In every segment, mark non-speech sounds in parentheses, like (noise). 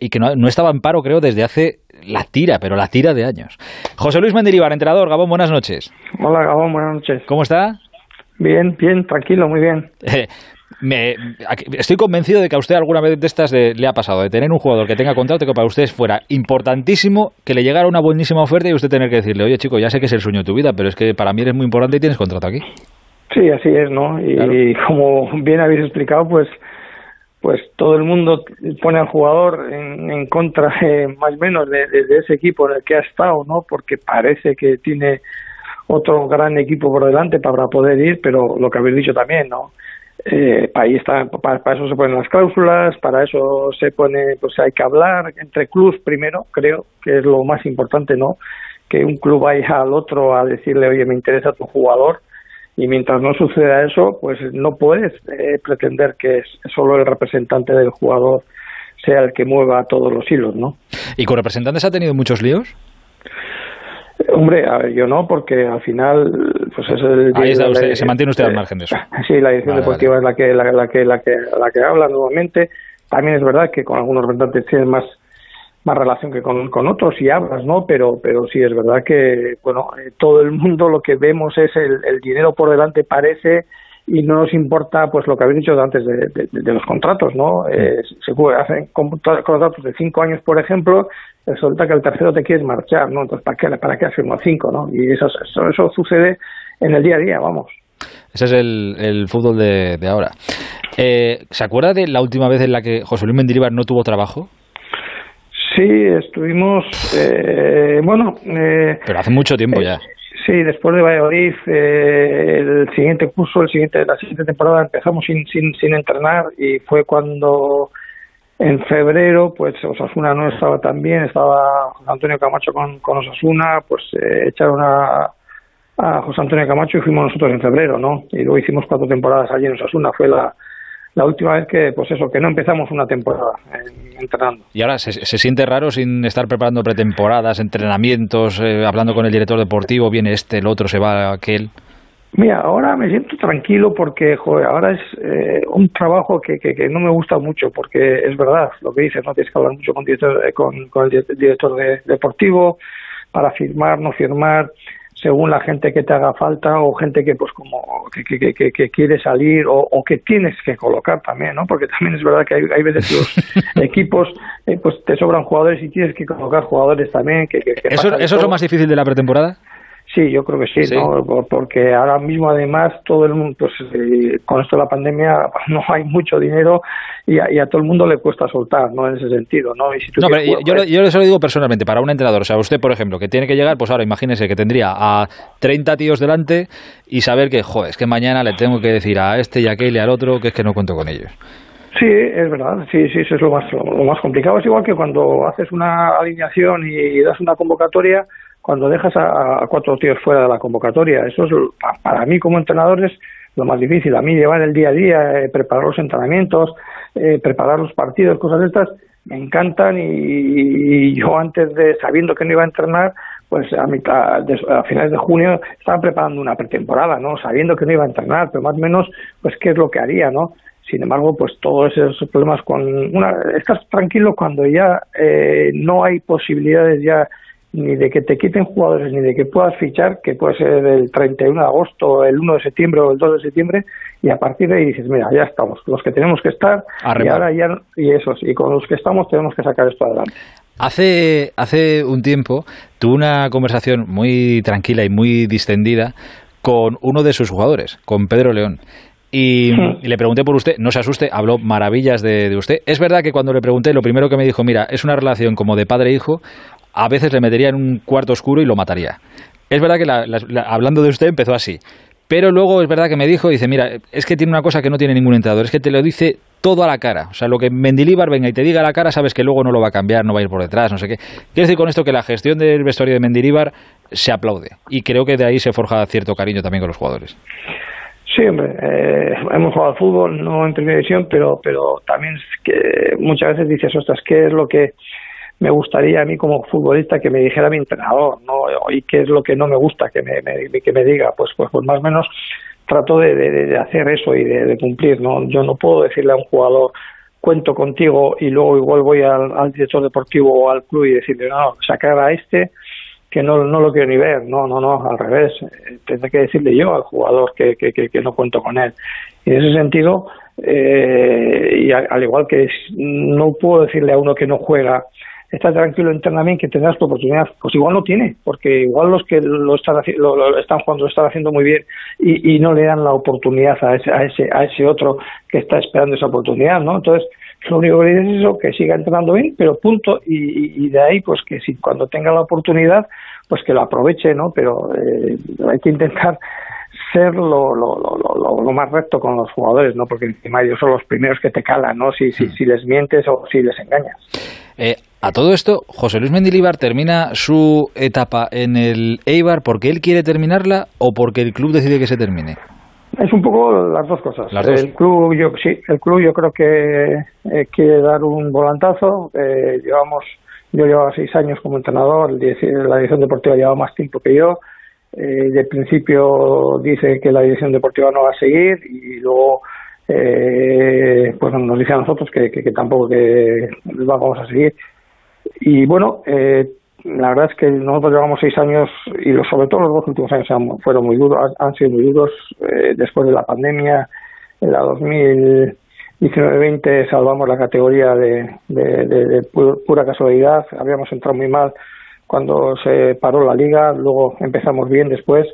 y que no, estaba en paro, creo, desde hace la tira, pero la tira de años. José Luis Mendilibar, entrenador, Gabón, buenas noches. Hola, Gabón, buenas noches. ¿Cómo está? Bien, bien, tranquilo, muy bien. me, estoy convencido de que a usted alguna vez de estas le ha pasado, de tener un jugador que tenga contrato que para usted fuera importantísimo, que le llegara una buenísima oferta y usted tener que decirle, oye chico, ya sé que es el sueño de tu vida, pero es que para mí eres muy importante y tienes contrato aquí. Sí, así es, ¿no? Y, como bien habéis explicado, pues pues todo el mundo pone al jugador en, contra más o menos de, ese equipo en el que ha estado, ¿no? Porque parece que tiene otro gran equipo por delante para poder ir, pero lo que habéis dicho también, ¿no? Eh, está, para, eso se ponen las cláusulas, para eso se pone, pues hay que hablar entre clubes primero, creo que es lo más importante, ¿no? Que un club vaya al otro a decirle, oye, me interesa tu jugador, y mientras no suceda eso, pues no puedes eh, pretender que solo el representante del jugador sea el que mueva todos los hilos, ¿no? ¿Y con representantes ha tenido muchos líos? Hombre, a ver, yo no, porque al final, pues es el. Ahí está usted, se mantiene usted al margen de eso. (laughs) Sí, la edición deportiva es la que, la, la, que, la que, la que habla nuevamente. También es verdad que con algunos representantes tienen más más relación que con, con otros y hablas, ¿no? Pero, pero sí es verdad que, bueno, eh, todo el mundo lo que vemos es el, el dinero por delante parece y no nos importa pues lo que habéis dicho antes de, de, los contratos, ¿no? Eh, se hacen contratos de cinco años, por ejemplo, resulta que el tercero te quieres marchar, ¿no? Entonces, ¿para qué, para qué has firmado cinco, no? Y eso, eso, eso, sucede en el día a día, vamos. Ese es el, el fútbol de, de ahora. Eh, ¿Se acuerda de la última vez en la que José Luis Mendilibar no tuvo trabajo? Sí, estuvimos, eh, bueno... Eh, Pero hace mucho tiempo ya. Sí, después de Valladolid, eh, el siguiente curso, el siguiente, la siguiente temporada empezamos sin, sin, sin entrenar y fue cuando en febrero, pues Osasuna no estaba tan bien, estaba José Antonio Camacho con, con Osasuna, pues eh, echaron a, a José Antonio Camacho y fuimos nosotros en febrero, ¿no? Y luego hicimos cuatro temporadas allí en Osasuna, fue la, la última vez que, pues eso, que no empezamos una temporada entrenando. ¿Y ahora se, siente raro sin estar preparando pretemporadas, entrenamientos, eh, hablando con el director deportivo, viene este, el otro, se va aquel? Mira, ahora me siento tranquilo porque, joder, ahora es eh, un trabajo que, que, no me gusta mucho porque es verdad lo que dices, no tienes que hablar mucho con, director, eh, con, con el director deportivo para firmar, no firmar, según la gente que te haga falta o gente que pues como que, que, que, quiere salir o, que tienes que colocar también, ¿no? Porque también es verdad que hay, hay veces los (laughs) equipos eh, pues te sobran jugadores y tienes que colocar jugadores también. Que, ¿Eso, ¿Eso es lo más difícil de la pretemporada? Sí, yo creo que sí, ¿no? Porque ahora mismo, además, todo el mundo, pues eh, con esto de la pandemia, (laughs) no hay mucho dinero y a, todo el mundo le cuesta soltar, ¿no? En ese sentido, ¿no? no, pero yo, pues yo, lo digo personalmente, para un entrenador, o sea, usted, por ejemplo, que tiene que llegar, pues ahora imagínese que tendría a 30 tíos delante y saber que, joder, es que mañana le tengo que decir a este y a aquel y al otro que es que no cuento con ellos. Sí, es verdad, sí, sí, eso es lo más, lo más complicado. Es igual que cuando haces una alineación y das una convocatoria, cuando dejas a, cuatro tíos fuera de la convocatoria. Eso es para mí como entrenador es lo más difícil. A mí llevar el día a día, eh, preparar los entrenamientos, eh, preparar los partidos, cosas de estas, me encantan y, yo antes de, sabiendo que no iba a entrenar, pues a, mitad a finales de junio estaba preparando una pretemporada, ¿no? Sabiendo que no iba a entrenar, pero más o menos, pues qué es lo que haría, ¿no? Sin embargo, pues todos esos problemas con una, estás tranquilo cuando ya eh, no hay posibilidades ya ni de que te quiten jugadores, ni de que puedas fichar, que puede ser el 31 de agosto, el 1 de septiembre o el 2 de septiembre, y a partir de ahí dices, mira, ya estamos, los que tenemos que estar, y ahora ya, y esos, y con los que estamos tenemos que sacar esto adelante. Hace, hace un tiempo tuve una conversación muy tranquila y muy distendida con uno de sus jugadores, con Pedro León. Y, hmm. le pregunté por usted, no se asuste, habló maravillas de, de, usted. Es verdad que cuando le pregunté, lo primero que me dijo, mira, es una relación como de padre e hijo, a veces le metería en un cuarto oscuro y lo mataría. Es verdad que hablando de usted empezó así. Pero luego es verdad que me dijo, dice, mira, es que tiene una cosa que no tiene ningún entrenador, es que te lo dice todo a la cara. O sea, lo que Mendilíbar venga y te diga a la cara, sabes que luego no lo va a cambiar, no va a ir por detrás, no sé qué. Quiero decir con esto que la gestión del vestuario de Mendilíbar se aplaude. Y creo que de ahí se forja cierto cariño también con los jugadores. Sí, hombre, eh, hemos jugado al fútbol, no en primera división, pero, pero también que muchas veces dices, ostras, ¿qué es lo que me gustaría a mí como futbolista que me dijera mi entrenador, ¿no? Y qué es lo que no me gusta que me, que me diga, pues, pues, pues más o menos trato de, de, hacer eso y de, cumplir, ¿no? Yo no puedo decirle a un jugador, cuento contigo y luego igual voy al, director deportivo o al club y decirle, no, sacar a este que no, no lo quiero ni ver, no, no, no, al revés, eh, tendré que decirle yo al jugador que, que, que, no cuento con él. Y en ese sentido, eh, y al igual que no puedo decirle a uno que no juega, está tranquilo internamente que tendrás tu oportunidad. Pues igual no tiene, porque igual los que lo están, lo, están jugando lo están haciendo muy bien y, y, no le dan la oportunidad a ese, a ese, a ese otro que está esperando esa oportunidad, ¿no? Entonces, lo único que le es eso, que siga entrenando bien, pero punto, y, y, de ahí, pues que si cuando tenga la oportunidad, pues que lo aproveche, ¿no? Pero eh, hay que intentar ser lo, lo, lo, lo, más recto con los jugadores, ¿no? Porque encima ellos son los primeros que te calan, ¿no? Si, si, si les mientes o si les engañas. Eh, a todo esto, José Luis Mendilibar termina su etapa en el Eibar porque él quiere terminarla o porque el club decide que se termine. Es un poco las dos cosas. El club, yo sí, el club yo creo que eh, quiere dar un volantazo. Eh, llevamos, yo llevaba seis años como entrenador, la dirección deportiva lleva más tiempo que yo. Eh, de principio dice que la dirección deportiva no va a seguir y luego eh, pues nos dice a nosotros que, que, tampoco que vamos a seguir. Y bueno, eh, la verdad es que nosotros llevamos seis años y sobre todo los dos últimos años fueron muy duros, han sido muy duros eh, después de la pandemia. En la 2019-20 salvamos la categoría de, de, de pura casualidad. Habíamos entrado muy mal cuando se paró la liga, luego empezamos bien después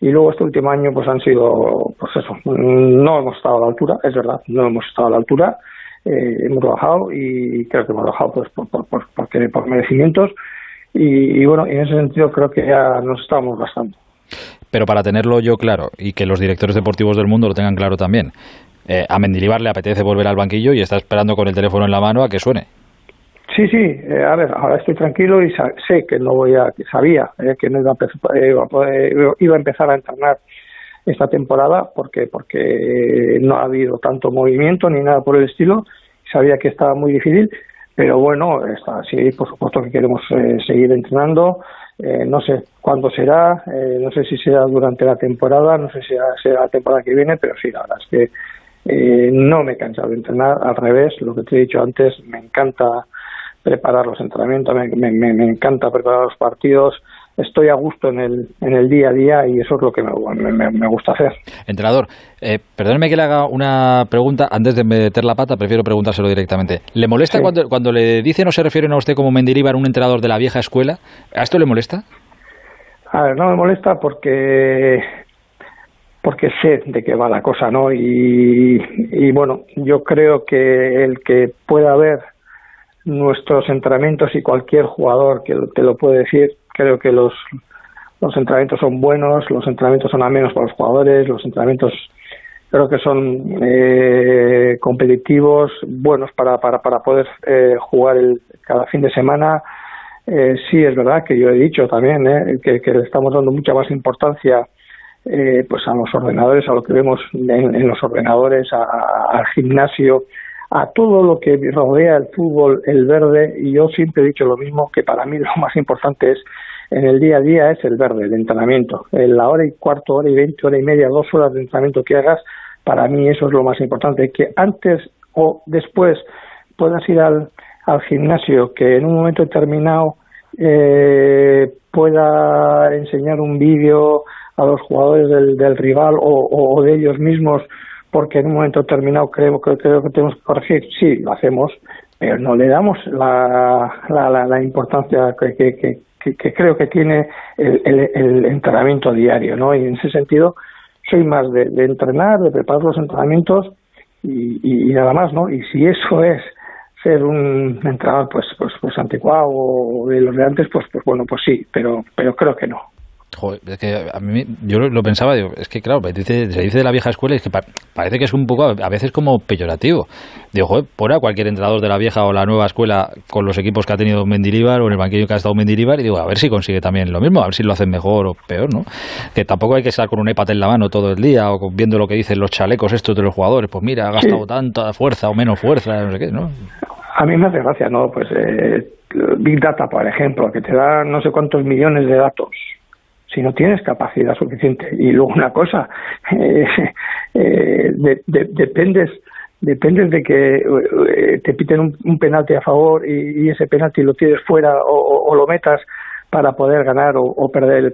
y luego este último año pues han sido, pues eso, no hemos estado a la altura, es verdad, no hemos estado a la altura, eh, hemos bajado y creo que hemos bajado pues por, por, por, por merecimientos y, bueno, en ese sentido creo que ya nos estamos gastando. Pero para tenerlo yo claro y que los directores deportivos del mundo lo tengan claro también, eh, a Mendilibar le apetece volver al banquillo y está esperando con el teléfono en la mano a que suene. Sí, sí, eh, a ver, ahora estoy tranquilo y sé que no voy a, sabía eh, que no iba a, eh, iba a empezar a entrenar esta temporada porque porque no ha habido tanto movimiento ni nada por el estilo, sabía que estaba muy difícil, pero bueno, está, sí, por supuesto que queremos seguir entrenando, no sé cuándo será, no sé si será durante la temporada, no sé si será, la temporada que viene, pero sí, la verdad es que no me he cansado de entrenar, al revés, lo que te he dicho antes, me encanta preparar los entrenamientos, me, me, me, encanta preparar los partidos, estoy a gusto en el, en el día a día y eso es lo que me, me gusta hacer. Entrenador, eh, perdóneme que le haga una pregunta antes de meter la pata, prefiero preguntárselo directamente. ¿Le molesta cuando, cuando le dicen o se refieren a usted como Mendilibar, un entrenador de la vieja escuela? ¿A esto le molesta? A ver, no me molesta porque porque sé de qué va la cosa, ¿no? Y, y bueno, yo creo que el que pueda ver nuestros entrenamientos y cualquier jugador que te lo puede decir, creo que los, los entrenamientos son buenos, los entrenamientos son a menos para los jugadores, los entrenamientos creo que son eh, competitivos, buenos para, para, para poder eh, jugar el, cada fin de semana. Eh, sí, es verdad que yo he dicho también eh, que, que, le estamos dando mucha más importancia eh, pues a los ordenadores, a lo que vemos en, en los ordenadores, al gimnasio, a todo lo que rodea el fútbol, el verde, y yo siempre he dicho lo mismo, que para mí (laughs) lo más importante es en el día a día es el verde, el entrenamiento. En la hora y cuarto, hora y veinte, hora y media, dos horas de entrenamiento que hagas, para mí eso es lo más importante. Que antes o después puedas ir al, al gimnasio, que en un momento determinado eh, pueda enseñar un vídeo a los jugadores del, del rival o, o de ellos mismos porque en un momento determinado creo, que creo que tenemos que corregir, sí, lo hacemos, pero no le damos la, la, la, importancia que, que, que, creo que tiene el, el, entrenamiento diario, ¿no? Y en ese sentido soy más de, de entrenar, de preparar los entrenamientos y, y, nada más, ¿no? Y si eso es ser un entrenador pues pues pues anticuado o de los de antes pues pues bueno pues sí pero pero creo que no es que a mí, yo lo, pensaba, digo, es que claro, se dice de la vieja escuela y es que parece que es un poco, a veces como peyorativo. Digo, joder, por a cualquier entrenador de la vieja o la nueva escuela con los equipos que ha tenido Mendilibar o en el banquillo que ha estado Mendilibar y digo, a ver si consigue también lo mismo, a ver si lo hacen mejor o peor, ¿no? Que tampoco hay que estar con un iPad en la mano todo el día o viendo lo que dicen los chalecos estos de los jugadores, pues mira, ha gastado tanta fuerza o menos fuerza, no sé qué, ¿no? A mí me hace gracia, ¿no? Pues eh, Big Data, por ejemplo, que te da no sé cuántos millones de datos si no tienes capacidad suficiente. Y luego una cosa, (laughs) eh, eh, dependes depende de que eh, te piten un, penalti a favor y, ese penalti lo tires fuera o, lo metas para poder ganar o, perder el,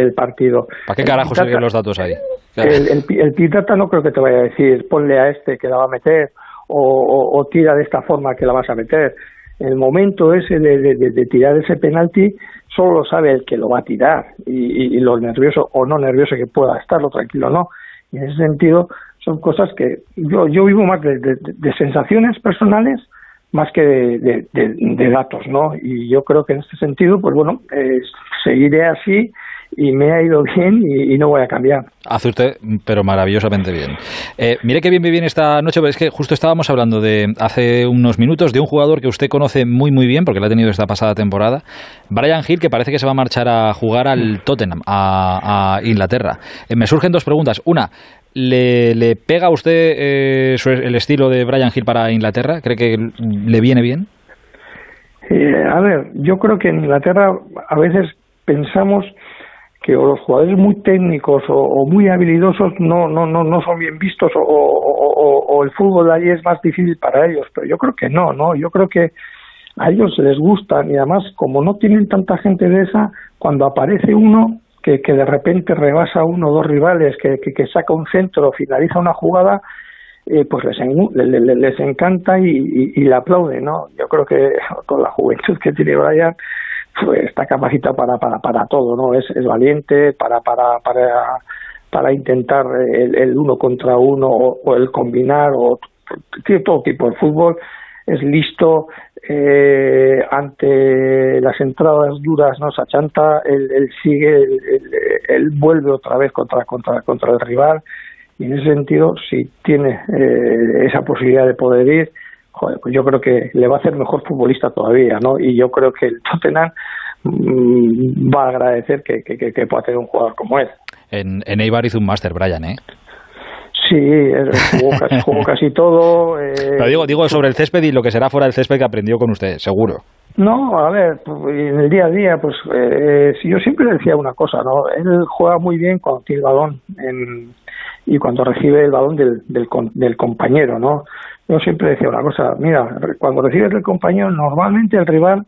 el partido. ¿Para qué carajo siguen los datos ahí? El, el, pitata no creo que te vaya a decir ponle a este que la va a meter o, tira de esta forma que la vas a meter. El momento ese de, tirar ese penalti solo lo sabe el que lo va a tirar y, y, lo nervioso o no nervioso que pueda estarlo tranquilo no. Y en ese sentido son cosas que yo, yo vivo más de, sensaciones personales más que de, datos, ¿no? Y yo creo que en este sentido, pues bueno, eh, seguiré así y me ha ido (laughs) bien y, no voy a cambiar. Hace usted, pero maravillosamente bien. Eh, mire qué bien me viene esta noche, es que justo estábamos hablando de hace unos minutos de un jugador que usted conoce muy muy bien, porque lo ha tenido esta pasada temporada, Brian Hill, que parece que se va a marchar a jugar al Tottenham, a, Inglaterra. Eh, me surgen dos preguntas. Una, ¿le, pega a usted eh, el estilo de Brian Hill para Inglaterra? ¿Cree que le viene bien? a ver, yo creo que en Inglaterra a veces pensamos que los jugadores muy técnicos o, muy habilidosos no, no, no, no son bien vistos o, o, el fútbol de allí es más difícil para ellos, pero yo creo que no, ¿no? Yo creo que a ellos les gustan y además como no tienen tanta gente de esa, cuando aparece uno que, que de repente rebasa uno o dos rivales, que, que, saca un centro, finaliza una jugada, eh, pues les, les, encanta y, y, le aplaude, ¿no? Yo creo que (laughs) con la juventud que tiene Brian, está capacitado para, para, para todo, ¿no? Es, es valiente para, para, para, para intentar el, uno contra uno o, el combinar o tiene todo tipo de fútbol es listo eh, ante las entradas duras no se achanta él, él sigue él, vuelve otra vez contra contra contra el rival y en ese sentido si tiene eh, esa posibilidad de poder ir joder, pues yo creo que le va a hacer mejor futbolista todavía, ¿no? Y yo creo que el Tottenham mm, va a agradecer que, que, pueda tener un jugador como él. En, en Eibar hizo un máster, Brian, ¿eh? Sí, (laughs) jugó casi, todo. Eh, Pero digo, digo sobre el césped y lo que será fuera del césped que aprendió con usted, seguro. No, a ver, en el día a día, pues eh, si yo siempre decía una cosa, ¿no? Él juega muy bien cuando tiene el balón y cuando recibe el balón del, del, del compañero, ¿no? Yo siempre decía una cosa, mira, cuando recibes el compañero, normalmente el rival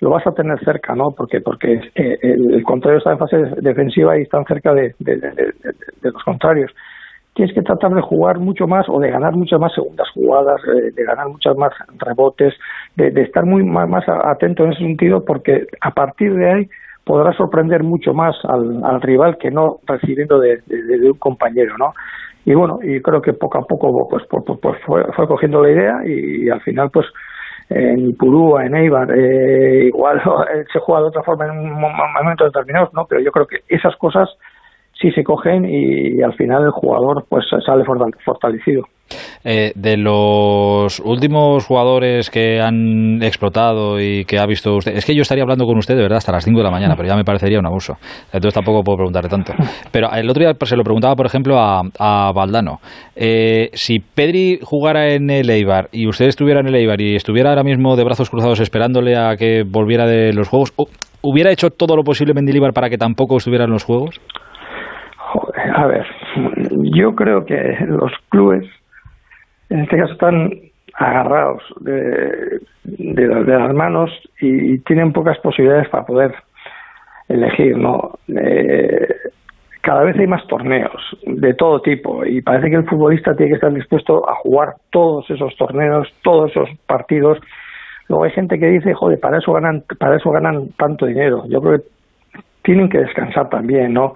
lo vas a tener cerca, ¿no? Porque porque eh, el, contrario está en fase defensiva y están cerca de, los contrarios. Tienes que tratar de jugar mucho más o de ganar muchas más segundas jugadas, eh, de ganar muchas más rebotes, de, estar muy más, atento en ese sentido, porque a partir de ahí podrás sorprender mucho más al rival que no recibiendo de, un compañero, ¿no? Y bueno, y creo que poco a poco pues, pues, pues, pues fue, fue, cogiendo la idea y, al final pues en Purúa, en Eibar, eh, igual (laughs) se juega de otra forma en un momento determinado, ¿no? Pero yo creo que esas cosas sí se cogen y, al final el jugador pues sale fortalecido. Eh, de los últimos jugadores que han explotado y que ha visto usted, es que yo estaría hablando con usted de verdad hasta las 5 de la mañana, pero ya me parecería un abuso. Entonces tampoco puedo preguntarle tanto. Pero el otro día se lo preguntaba, por ejemplo, a, a Valdano. Eh, si Pedri jugara en el Eibar y usted estuviera en el Eibar y estuviera ahora mismo de brazos cruzados esperándole a que volviera de los juegos, ¿hubiera hecho todo lo posible Mendilibar para que tampoco estuviera en los juegos? A ver, yo creo que los clubes en este caso están agarrados de, de, las manos y, tienen pocas posibilidades para poder elegir, ¿no? Eh, cada vez hay más torneos de todo tipo y parece que el futbolista tiene que estar dispuesto a jugar todos esos torneos, todos esos partidos. Luego hay gente que dice, joder, para eso ganan, para eso ganan tanto dinero. Yo creo que tienen que descansar también, ¿no?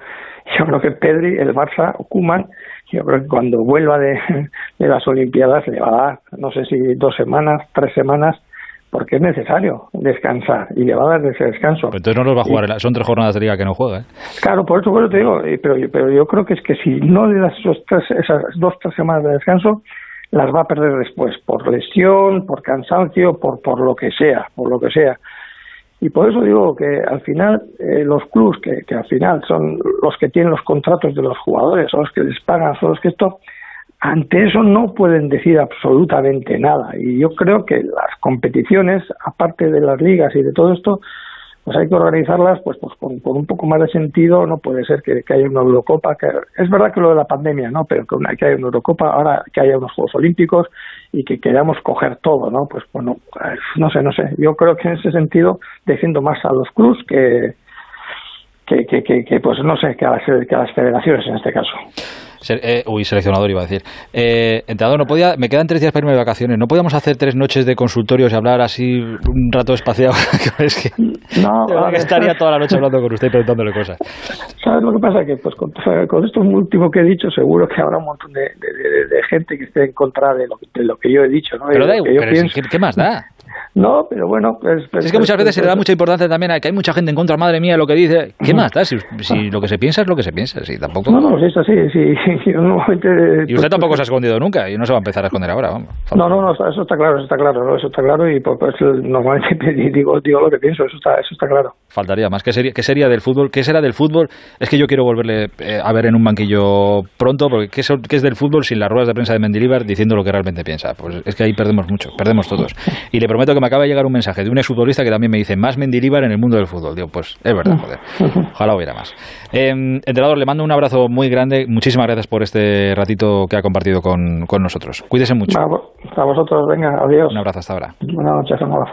Yo creo que Pedri, el Barça, o Kuman, yo creo que cuando vuelva de, (laughs) de las Olimpiadas le va a dar, no sé si dos semanas, tres semanas, porque es necesario descansar y le va a dar ese descanso. entonces no los va a jugar, son tres jornadas de liga que no juega. ¿eh? Claro, por eso, te digo, pero, pero yo creo que es que si no le das esos tres, esas dos, tres semanas de descanso, las va a perder después, por lesión, por cansancio, por, por lo que sea, por lo que sea. Y por eso digo que al final eh, los clubs, que, que, al final son los que tienen los contratos de los jugadores, son los que les pagan, son los que esto, ante eso no pueden decir absolutamente nada. Y yo creo que las competiciones, aparte de las ligas y de todo esto, pues hay que organizarlas pues, pues con, un poco más de sentido. No puede ser que, haya una Eurocopa. Que, es verdad que lo de la pandemia, ¿no? Pero que, que haya una Eurocopa, ahora que haya unos Juegos Olímpicos y que queramos coger todo, ¿no? Pues bueno, no sé, no sé. Yo creo que en ese sentido defiendo más a los clubs que, que, que, que, pues no sé, que a, las, que a las federaciones en este caso. Eh, uy, seleccionador iba a decir. Eh, entrenador, no podía, me quedan tres días para irme de vacaciones. ¿No podíamos hacer tres noches de consultorios y hablar así un rato espaciado? (laughs) es que, no, (laughs) que estaría toda la noche hablando con usted y preguntándole cosas. ¿Sabes lo que pasa? Que pues con, esto último que he dicho, seguro que habrá un montón de, gente que esté en contra de lo, de lo que yo he dicho. ¿no? Pero, da, ¿qué más da? No, pero bueno, pues, pues es que muchas veces se le da mucha importancia también a que hay mucha gente en contra, madre mía, lo que dice. ¿Qué más da? Si, lo que se piensa es lo que se piensa, si tampoco. No, no, sí, es así, sí. (laughs) y usted tampoco se ha escondido nunca y no se va a empezar a esconder ahora, vamos. No, no, no, eso está claro, eso está claro, eso está claro y pues, pues normalmente (laughs) digo, digo lo que pienso, eso está, eso está claro. Faltaría más. ¿Qué sería, qué sería del fútbol? ¿Qué será del fútbol? Es que yo quiero volverle eh, a ver en un banquillo pronto, porque ¿qué es, ¿qué es del fútbol sin las ruedas de prensa de Mendilibar diciendo lo que realmente piensa? Pues es que ahí perdemos mucho, perdemos todos. Y le prometo que me acaba de llegar un mensaje de un exfutbolista que también me dice más Mendilibar en el mundo del fútbol. Digo, pues es verdad, joder. (laughs) Ojalá hubiera más. Eh, entrenador, le mando un abrazo muy grande. Muchísimas gracias por este ratito que ha compartido con, con nosotros. Cuídese mucho. A, vosotros, venga, adiós. Un abrazo hasta ahora. Buenas noches, un abrazo.